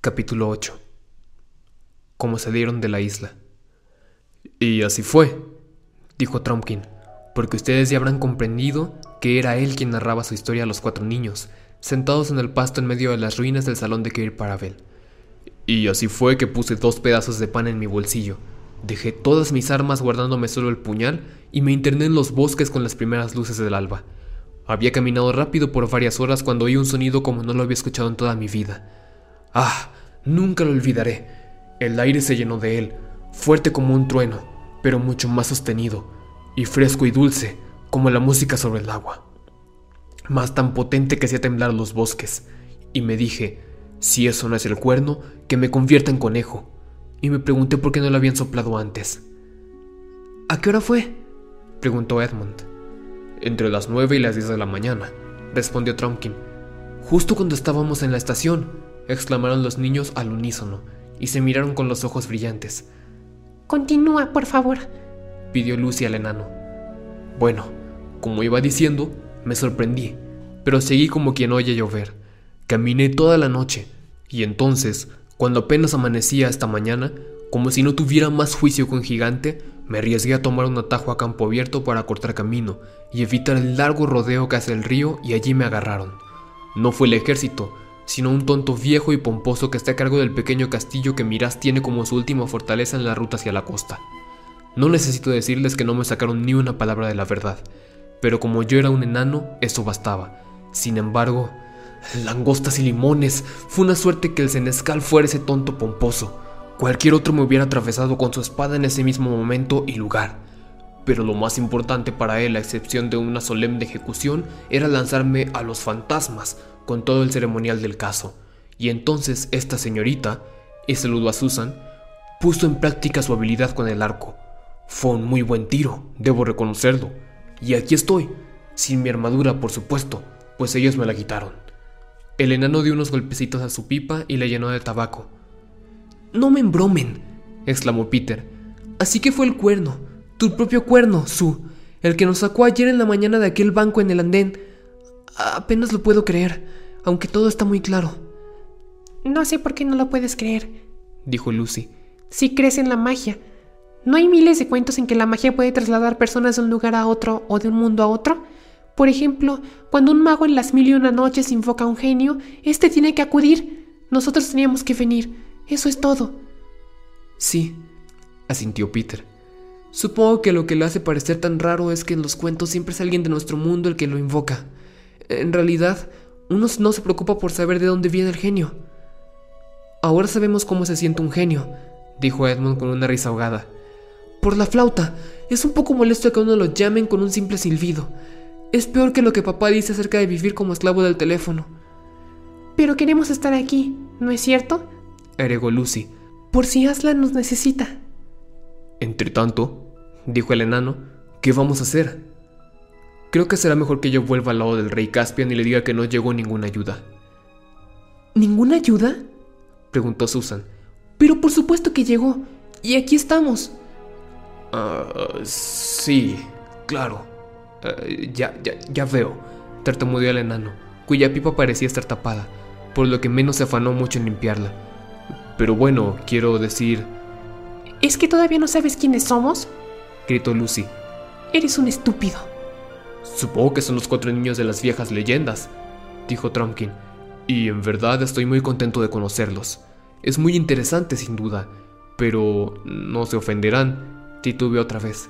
Capítulo 8 Cómo salieron de la isla. Y así fue, dijo Trumpkin, porque ustedes ya habrán comprendido que era él quien narraba su historia a los cuatro niños, sentados en el pasto en medio de las ruinas del salón de Kirk Paravel. Y así fue que puse dos pedazos de pan en mi bolsillo, dejé todas mis armas guardándome solo el puñal y me interné en los bosques con las primeras luces del alba. Había caminado rápido por varias horas cuando oí un sonido como no lo había escuchado en toda mi vida. Ah, nunca lo olvidaré. El aire se llenó de él, fuerte como un trueno, pero mucho más sostenido, y fresco y dulce, como la música sobre el agua. Más tan potente que hacía temblar los bosques, y me dije, si eso no es el cuerno, que me convierta en conejo. Y me pregunté por qué no lo habían soplado antes. ¿A qué hora fue? preguntó Edmund. Entre las nueve y las diez de la mañana, respondió Trumpkin. Justo cuando estábamos en la estación, exclamaron los niños al unísono, y se miraron con los ojos brillantes. Continúa, por favor, pidió Lucy al enano. Bueno, como iba diciendo, me sorprendí, pero seguí como quien oye llover. Caminé toda la noche, y entonces, cuando apenas amanecía esta mañana, como si no tuviera más juicio un gigante, me arriesgué a tomar un atajo a campo abierto para cortar camino y evitar el largo rodeo que hace el río y allí me agarraron. No fue el ejército, sino un tonto viejo y pomposo que está a cargo del pequeño castillo que Miraz tiene como su última fortaleza en la ruta hacia la costa. No necesito decirles que no me sacaron ni una palabra de la verdad, pero como yo era un enano, eso bastaba. Sin embargo, langostas y limones, fue una suerte que el senescal fuera ese tonto pomposo. Cualquier otro me hubiera atravesado con su espada en ese mismo momento y lugar. Pero lo más importante para él, a excepción de una solemne ejecución, era lanzarme a los fantasmas con todo el ceremonial del caso. Y entonces esta señorita, y saludó a Susan, puso en práctica su habilidad con el arco. Fue un muy buen tiro, debo reconocerlo. Y aquí estoy, sin mi armadura, por supuesto, pues ellos me la quitaron. El enano dio unos golpecitos a su pipa y le llenó de tabaco. No me embromen, exclamó Peter. Así que fue el cuerno, tu propio cuerno, Su, el que nos sacó ayer en la mañana de aquel banco en el andén. Apenas lo puedo creer, aunque todo está muy claro. No sé por qué no lo puedes creer, dijo Lucy. Si crees en la magia, ¿No hay miles de cuentos en que la magia puede trasladar personas de un lugar a otro o de un mundo a otro? Por ejemplo, cuando un mago en las mil y una noches invoca a un genio, este tiene que acudir. Nosotros teníamos que venir. Eso es todo. Sí, asintió Peter. Supongo que lo que lo hace parecer tan raro es que en los cuentos siempre es alguien de nuestro mundo el que lo invoca. En realidad, uno no se preocupa por saber de dónde viene el genio. Ahora sabemos cómo se siente un genio, dijo Edmund con una risa ahogada. Por la flauta. Es un poco molesto que uno lo llamen con un simple silbido. Es peor que lo que papá dice acerca de vivir como esclavo del teléfono. Pero queremos estar aquí, ¿no es cierto? agregó Lucy. Por si Aslan nos necesita. Entre tanto, dijo el enano, ¿qué vamos a hacer? Creo que será mejor que yo vuelva al lado del rey Caspian y le diga que no llegó ninguna ayuda. ¿Ninguna ayuda? preguntó Susan. Pero por supuesto que llegó. Y aquí estamos. Uh, sí, claro. Uh, ya, ya, ya veo, tartamudeó el enano, cuya pipa parecía estar tapada, por lo que menos se afanó mucho en limpiarla. Pero bueno, quiero decir... ¿Es que todavía no sabes quiénes somos? gritó Lucy. Eres un estúpido. Supongo que son los cuatro niños de las viejas leyendas, dijo Trumpkin, y en verdad estoy muy contento de conocerlos. Es muy interesante, sin duda, pero no se ofenderán Titubeó otra vez.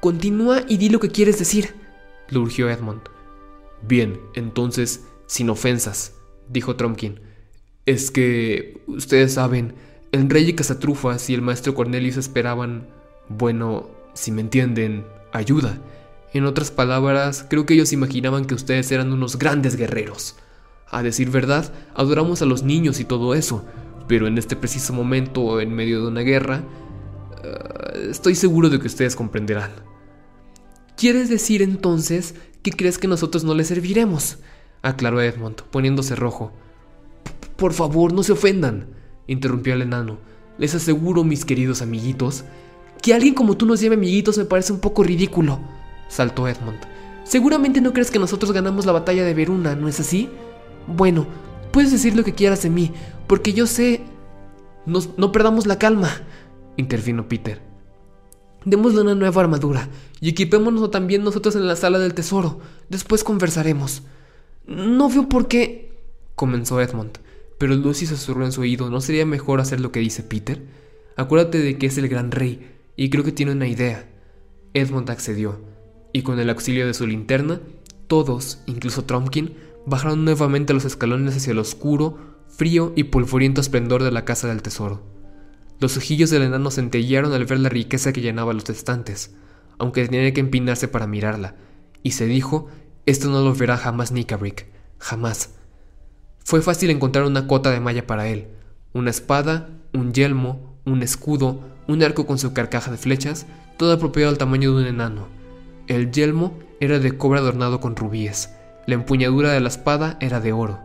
Continúa y di lo que quieres decir, le urgió Edmund. Bien, entonces, sin ofensas, dijo Trumpkin. Es que, ustedes saben, el rey y Casatrufas y el maestro Cornelius esperaban, bueno, si me entienden, ayuda. En otras palabras, creo que ellos imaginaban que ustedes eran unos grandes guerreros. A decir verdad, adoramos a los niños y todo eso, pero en este preciso momento, en medio de una guerra, eh, estoy seguro de que ustedes comprenderán. ¿Quieres decir entonces que crees que nosotros no les serviremos? aclaró Edmund, poniéndose rojo. Por favor, no se ofendan, interrumpió el enano. Les aseguro, mis queridos amiguitos, que alguien como tú nos llame amiguitos me parece un poco ridículo, saltó Edmund. Seguramente no crees que nosotros ganamos la batalla de Veruna, ¿no es así? Bueno, puedes decir lo que quieras de mí, porque yo sé... no perdamos la calma, intervino Peter. Démosle una nueva armadura y equipémonos también nosotros en la sala del tesoro. Después conversaremos. No veo por qué... comenzó Edmund, pero Lucy susurró en su oído, ¿no sería mejor hacer lo que dice Peter? Acuérdate de que es el gran rey, y creo que tiene una idea. Edmund accedió, y con el auxilio de su linterna, todos, incluso Trumpkin, bajaron nuevamente los escalones hacia el oscuro, frío y polvoriento esplendor de la casa del tesoro. Los ojillos del enano centellearon al ver la riqueza que llenaba los estantes, aunque tenía que empinarse para mirarla, y se dijo, esto no lo verá jamás Nickabrick, jamás. Fue fácil encontrar una cota de malla para él, una espada, un yelmo, un escudo, un arco con su carcaja de flechas, todo apropiado al tamaño de un enano. El yelmo era de cobre adornado con rubíes, la empuñadura de la espada era de oro.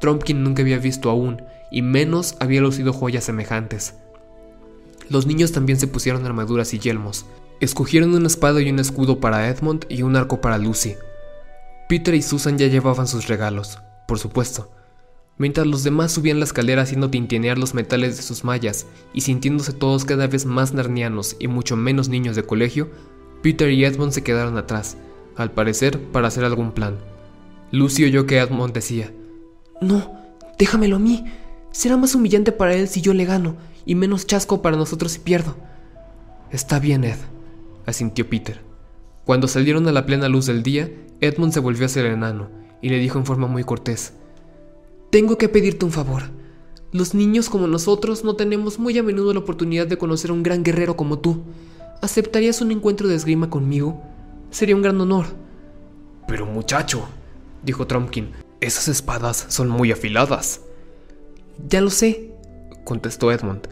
Trumpkin nunca había visto aún, y menos había lucido joyas semejantes. Los niños también se pusieron armaduras y yelmos. Escogieron una espada y un escudo para Edmund y un arco para Lucy. Peter y Susan ya llevaban sus regalos, por supuesto. Mientras los demás subían la escalera haciendo tintinear los metales de sus mallas y sintiéndose todos cada vez más narnianos y mucho menos niños de colegio, Peter y Edmund se quedaron atrás, al parecer para hacer algún plan. Lucy oyó que Edmund decía, No, déjamelo a mí. Será más humillante para él si yo le gano, y menos chasco para nosotros si pierdo. Está bien, Ed, asintió Peter. Cuando salieron a la plena luz del día, Edmund se volvió hacia el enano y le dijo en forma muy cortés, Tengo que pedirte un favor. Los niños como nosotros no tenemos muy a menudo la oportunidad de conocer a un gran guerrero como tú. ¿Aceptarías un encuentro de esgrima conmigo? Sería un gran honor. Pero muchacho, dijo Trumpkin, esas espadas son muy afiladas. Ya lo sé, contestó Edmund,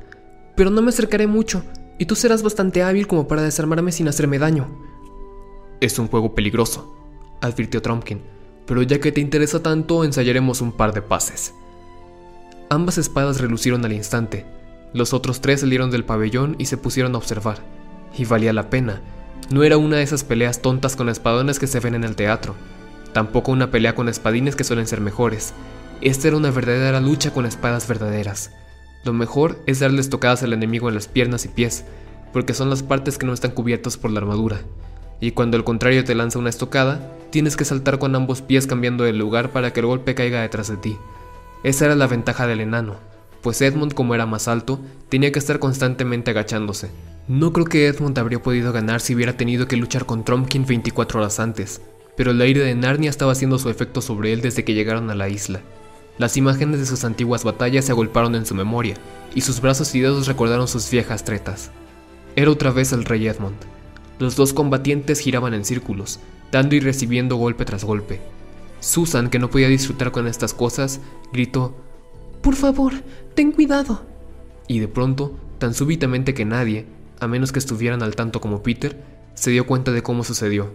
pero no me acercaré mucho, y tú serás bastante hábil como para desarmarme sin hacerme daño. Es un juego peligroso, advirtió Trumpkin, pero ya que te interesa tanto, ensayaremos un par de pases. Ambas espadas relucieron al instante. Los otros tres salieron del pabellón y se pusieron a observar. Y valía la pena. No era una de esas peleas tontas con espadones que se ven en el teatro. Tampoco una pelea con espadines que suelen ser mejores. Esta era una verdadera lucha con espadas verdaderas. Lo mejor es darles tocadas al enemigo en las piernas y pies, porque son las partes que no están cubiertas por la armadura. Y cuando el contrario te lanza una estocada, tienes que saltar con ambos pies cambiando de lugar para que el golpe caiga detrás de ti. Esa era la ventaja del enano, pues Edmund como era más alto, tenía que estar constantemente agachándose. No creo que Edmund habría podido ganar si hubiera tenido que luchar con Trumpkin 24 horas antes, pero el aire de Narnia estaba haciendo su efecto sobre él desde que llegaron a la isla. Las imágenes de sus antiguas batallas se agolparon en su memoria, y sus brazos y dedos recordaron sus viejas tretas. Era otra vez el rey Edmund. Los dos combatientes giraban en círculos, dando y recibiendo golpe tras golpe. Susan, que no podía disfrutar con estas cosas, gritó, Por favor, ten cuidado. Y de pronto, tan súbitamente que nadie, a menos que estuvieran al tanto como Peter, se dio cuenta de cómo sucedió.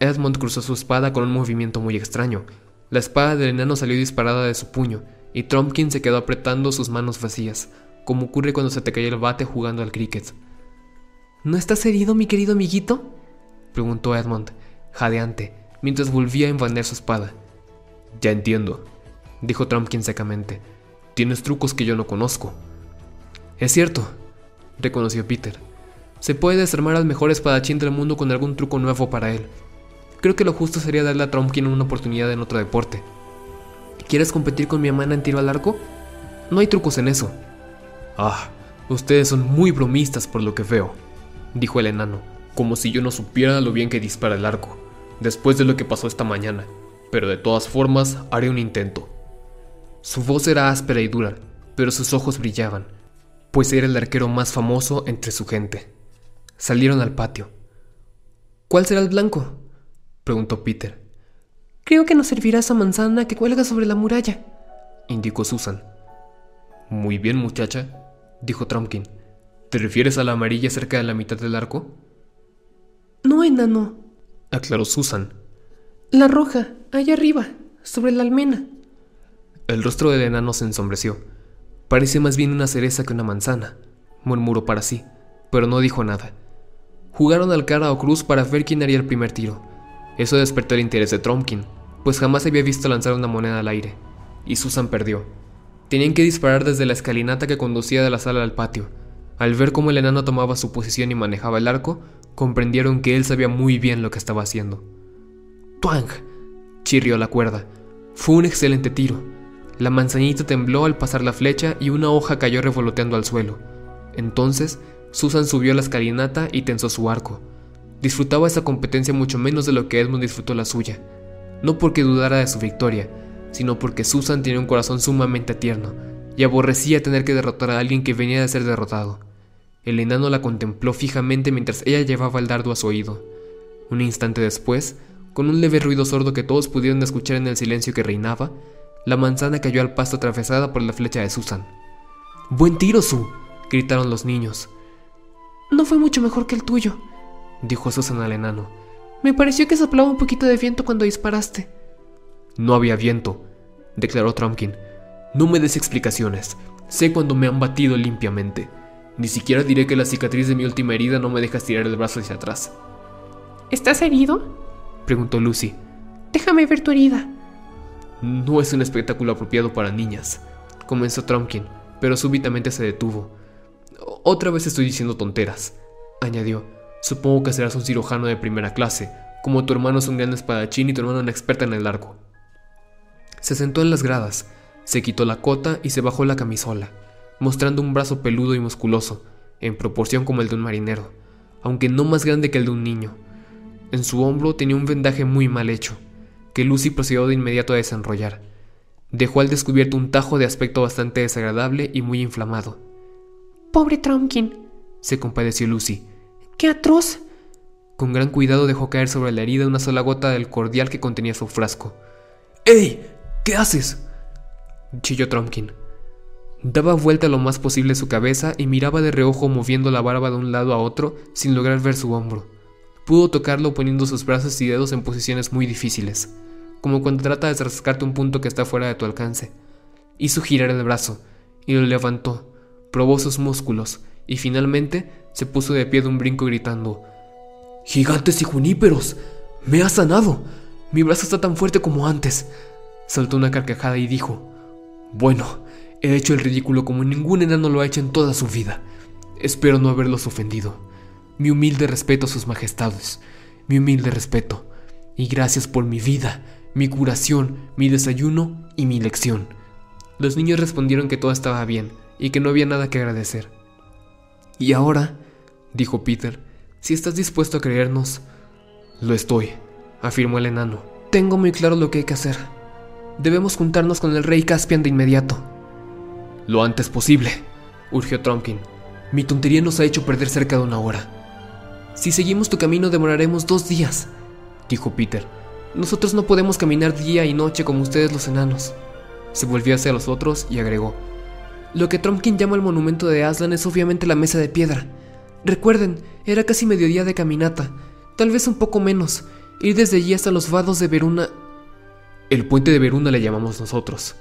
Edmund cruzó su espada con un movimiento muy extraño, la espada del enano salió disparada de su puño, y Trumpkin se quedó apretando sus manos vacías, como ocurre cuando se te cae el bate jugando al cricket. ¿No estás herido, mi querido amiguito? preguntó Edmund, jadeante, mientras volvía a envanecer su espada. Ya entiendo, dijo Trumpkin secamente. Tienes trucos que yo no conozco. Es cierto, reconoció Peter. Se puede desarmar al mejor espadachín del mundo con algún truco nuevo para él, Creo que lo justo sería darle a Trumpkin una oportunidad en otro deporte. ¿Quieres competir con mi hermana en tiro al arco? No hay trucos en eso. Ah, ustedes son muy bromistas por lo que veo, dijo el enano, como si yo no supiera lo bien que dispara el arco, después de lo que pasó esta mañana, pero de todas formas haré un intento. Su voz era áspera y dura, pero sus ojos brillaban, pues era el arquero más famoso entre su gente. Salieron al patio. ¿Cuál será el blanco? preguntó Peter. Creo que nos servirá esa manzana que cuelga sobre la muralla, indicó Susan. Muy bien, muchacha, dijo Trumpkin. ¿Te refieres a la amarilla cerca de la mitad del arco? No, enano, aclaró Susan. La roja, allá arriba, sobre la almena. El rostro del enano se ensombreció. Parece más bien una cereza que una manzana, murmuró para sí, pero no dijo nada. Jugaron al cara o cruz para ver quién haría el primer tiro. Eso despertó el interés de Trumpkin, pues jamás había visto lanzar una moneda al aire, y Susan perdió. Tenían que disparar desde la escalinata que conducía de la sala al patio. Al ver cómo el enano tomaba su posición y manejaba el arco, comprendieron que él sabía muy bien lo que estaba haciendo. ¡Twang! chirrió la cuerda. Fue un excelente tiro. La manzanita tembló al pasar la flecha y una hoja cayó revoloteando al suelo. Entonces, Susan subió a la escalinata y tensó su arco. Disfrutaba esa competencia mucho menos de lo que Edmund disfrutó la suya. No porque dudara de su victoria, sino porque Susan tenía un corazón sumamente tierno y aborrecía tener que derrotar a alguien que venía de ser derrotado. El enano la contempló fijamente mientras ella llevaba el dardo a su oído. Un instante después, con un leve ruido sordo que todos pudieron escuchar en el silencio que reinaba, la manzana cayó al pasto atravesada por la flecha de Susan. ¡Buen tiro, Sue! gritaron los niños. No fue mucho mejor que el tuyo, dijo Susan al enano. Me pareció que soplaba un poquito de viento cuando disparaste. No había viento, declaró Trumpkin. No me des explicaciones. Sé cuando me han batido limpiamente. Ni siquiera diré que la cicatriz de mi última herida no me deja estirar el brazo hacia atrás. ¿Estás herido? preguntó Lucy. Déjame ver tu herida. No es un espectáculo apropiado para niñas, comenzó Trumpkin, pero súbitamente se detuvo. Otra vez estoy diciendo tonteras, añadió. Supongo que serás un cirujano de primera clase, como tu hermano es un gran espadachín y tu hermano una experta en el arco. Se sentó en las gradas, se quitó la cota y se bajó la camisola, mostrando un brazo peludo y musculoso, en proporción como el de un marinero, aunque no más grande que el de un niño. En su hombro tenía un vendaje muy mal hecho, que Lucy procedió de inmediato a desenrollar. Dejó al descubierto un tajo de aspecto bastante desagradable y muy inflamado. Pobre Trumpkin, se compadeció Lucy. ¡Qué atroz! Con gran cuidado dejó caer sobre la herida una sola gota del cordial que contenía su frasco. ¡Ey! ¿Qué haces? chilló Trumpkin. Daba vuelta lo más posible su cabeza y miraba de reojo moviendo la barba de un lado a otro sin lograr ver su hombro. Pudo tocarlo poniendo sus brazos y dedos en posiciones muy difíciles, como cuando trata de rascarte un punto que está fuera de tu alcance. Hizo girar el brazo y lo levantó, probó sus músculos y finalmente se puso de pie de un brinco gritando: ¡Gigantes y juníperos! ¡Me ha sanado! Mi brazo está tan fuerte como antes. Saltó una carcajada y dijo, Bueno, he hecho el ridículo como ningún enano lo ha hecho en toda su vida. Espero no haberlos ofendido. Mi humilde respeto a sus majestades. Mi humilde respeto. Y gracias por mi vida, mi curación, mi desayuno y mi lección. Los niños respondieron que todo estaba bien y que no había nada que agradecer. Y ahora, dijo Peter, si estás dispuesto a creernos, lo estoy afirmó el enano. Tengo muy claro lo que hay que hacer. Debemos juntarnos con el rey Caspian de inmediato. Lo antes posible, urgió Trumpkin. Mi tontería nos ha hecho perder cerca de una hora. Si seguimos tu camino demoraremos dos días, dijo Peter. Nosotros no podemos caminar día y noche como ustedes los enanos. Se volvió hacia los otros y agregó. Lo que Trumpkin llama el monumento de Aslan es obviamente la mesa de piedra. Recuerden, era casi mediodía de caminata, tal vez un poco menos, Ir desde allí hasta los vados de Veruna. El puente de Veruna le llamamos nosotros,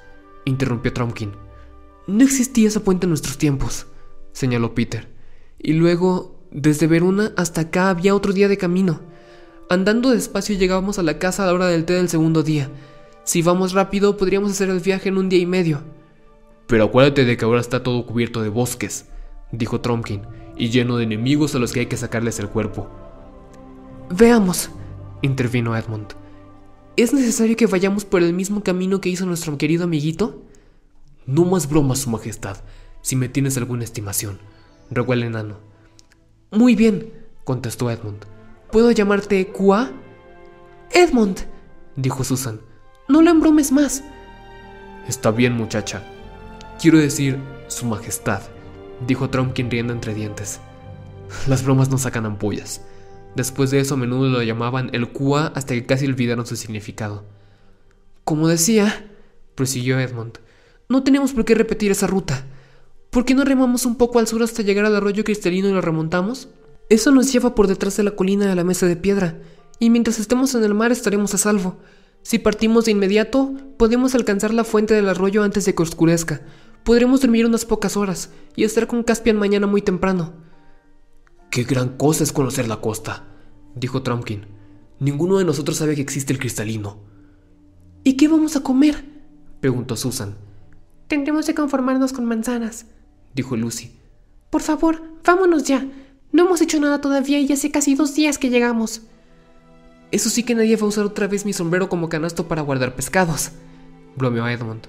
interrumpió Trumpkin. No existía ese puente en nuestros tiempos, señaló Peter. Y luego, desde Veruna hasta acá había otro día de camino. Andando despacio llegábamos a la casa a la hora del té del segundo día. Si vamos rápido, podríamos hacer el viaje en un día y medio. Pero acuérdate de que ahora está todo cubierto de bosques, dijo Trumpkin, y lleno de enemigos a los que hay que sacarles el cuerpo. Veamos, intervino Edmund. ¿Es necesario que vayamos por el mismo camino que hizo nuestro querido amiguito? No más bromas, Su Majestad, si me tienes alguna estimación, rogó el enano. Muy bien, contestó Edmund. ¿Puedo llamarte Kua? Edmund, dijo Susan. No lo embromes más. Está bien, muchacha. Quiero decir, Su Majestad, dijo Trumpkin riendo entre dientes. Las bromas no sacan ampollas. Después de eso a menudo lo llamaban el Kua hasta que casi olvidaron su significado. Como decía, prosiguió Edmund, no tenemos por qué repetir esa ruta. ¿Por qué no remamos un poco al sur hasta llegar al arroyo cristalino y lo remontamos? Eso nos lleva por detrás de la colina de la mesa de piedra, y mientras estemos en el mar estaremos a salvo. Si partimos de inmediato, podemos alcanzar la fuente del arroyo antes de que oscurezca. Podremos dormir unas pocas horas y estar con Caspian mañana muy temprano. Qué gran cosa es conocer la costa, dijo Trumpkin. Ninguno de nosotros sabe que existe el cristalino. ¿Y qué vamos a comer? preguntó Susan. Tendremos que conformarnos con manzanas, dijo Lucy. Por favor, vámonos ya. No hemos hecho nada todavía y hace casi dos días que llegamos. Eso sí que nadie va a usar otra vez mi sombrero como canasto para guardar pescados, bromeó Edmund.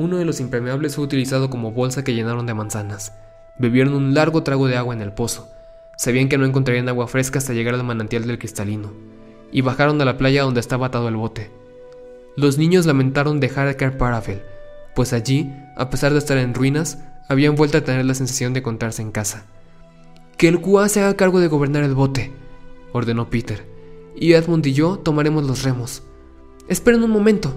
Uno de los impermeables fue utilizado como bolsa que llenaron de manzanas. Bebieron un largo trago de agua en el pozo. Sabían que no encontrarían agua fresca hasta llegar al manantial del cristalino, y bajaron a la playa donde estaba atado el bote. Los niños lamentaron dejar a Cair Paravel, pues allí, a pesar de estar en ruinas, habían vuelto a tener la sensación de encontrarse en casa. Que el QA se haga cargo de gobernar el bote, ordenó Peter, y Edmund y yo tomaremos los remos. Esperen un momento,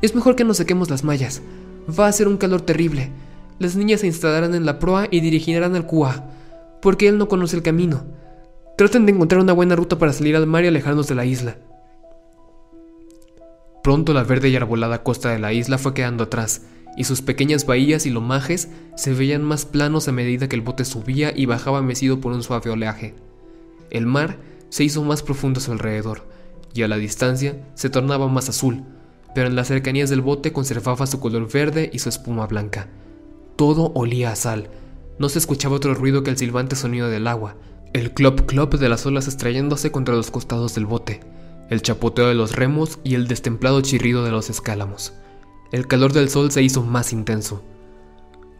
es mejor que nos sequemos las mallas. Va a ser un calor terrible. Las niñas se instalarán en la proa y dirigirán al QA, porque él no conoce el camino. Traten de encontrar una buena ruta para salir al mar y alejarnos de la isla. Pronto la verde y arbolada costa de la isla fue quedando atrás, y sus pequeñas bahías y lomajes se veían más planos a medida que el bote subía y bajaba mecido por un suave oleaje. El mar se hizo más profundo a su alrededor, y a la distancia se tornaba más azul, pero en las cercanías del bote conservaba su color verde y su espuma blanca. Todo olía a sal. No se escuchaba otro ruido que el silbante sonido del agua, el clop clop de las olas estrellándose contra los costados del bote, el chapoteo de los remos y el destemplado chirrido de los escálamos. El calor del sol se hizo más intenso.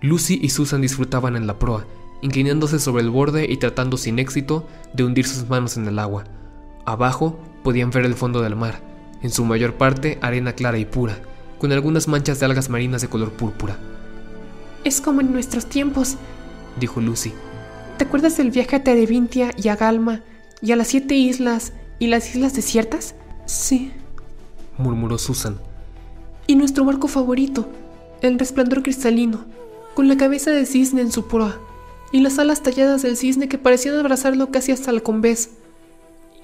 Lucy y Susan disfrutaban en la proa, inclinándose sobre el borde y tratando sin éxito de hundir sus manos en el agua. Abajo podían ver el fondo del mar, en su mayor parte arena clara y pura, con algunas manchas de algas marinas de color púrpura. Es como en nuestros tiempos, dijo Lucy. ¿Te acuerdas del viaje a Terevintia y a Galma y a las siete islas y las islas desiertas? Sí, murmuró Susan y nuestro barco favorito, el resplandor cristalino, con la cabeza de cisne en su proa, y las alas talladas del cisne que parecían abrazarlo casi hasta el convés.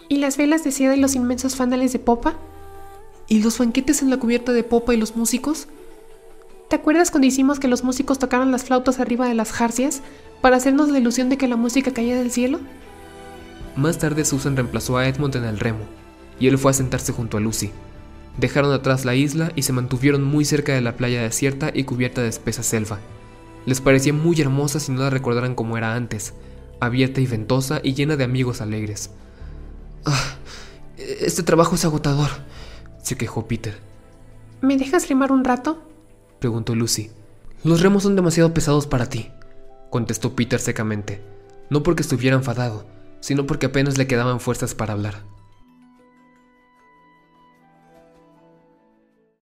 ¿Y las velas de seda y los inmensos fanales de popa? ¿Y los banquetes en la cubierta de popa y los músicos? ¿Te acuerdas cuando hicimos que los músicos tocaran las flautas arriba de las jarcias para hacernos la ilusión de que la música caía del cielo? Más tarde Susan reemplazó a Edmund en el remo, y él fue a sentarse junto a Lucy, Dejaron atrás la isla y se mantuvieron muy cerca de la playa desierta y cubierta de espesa selva. Les parecía muy hermosa si no la recordaran como era antes, abierta y ventosa y llena de amigos alegres. Ah, este trabajo es agotador, se quejó Peter. ¿Me dejas remar un rato? preguntó Lucy. Los remos son demasiado pesados para ti, contestó Peter secamente, no porque estuviera enfadado, sino porque apenas le quedaban fuerzas para hablar.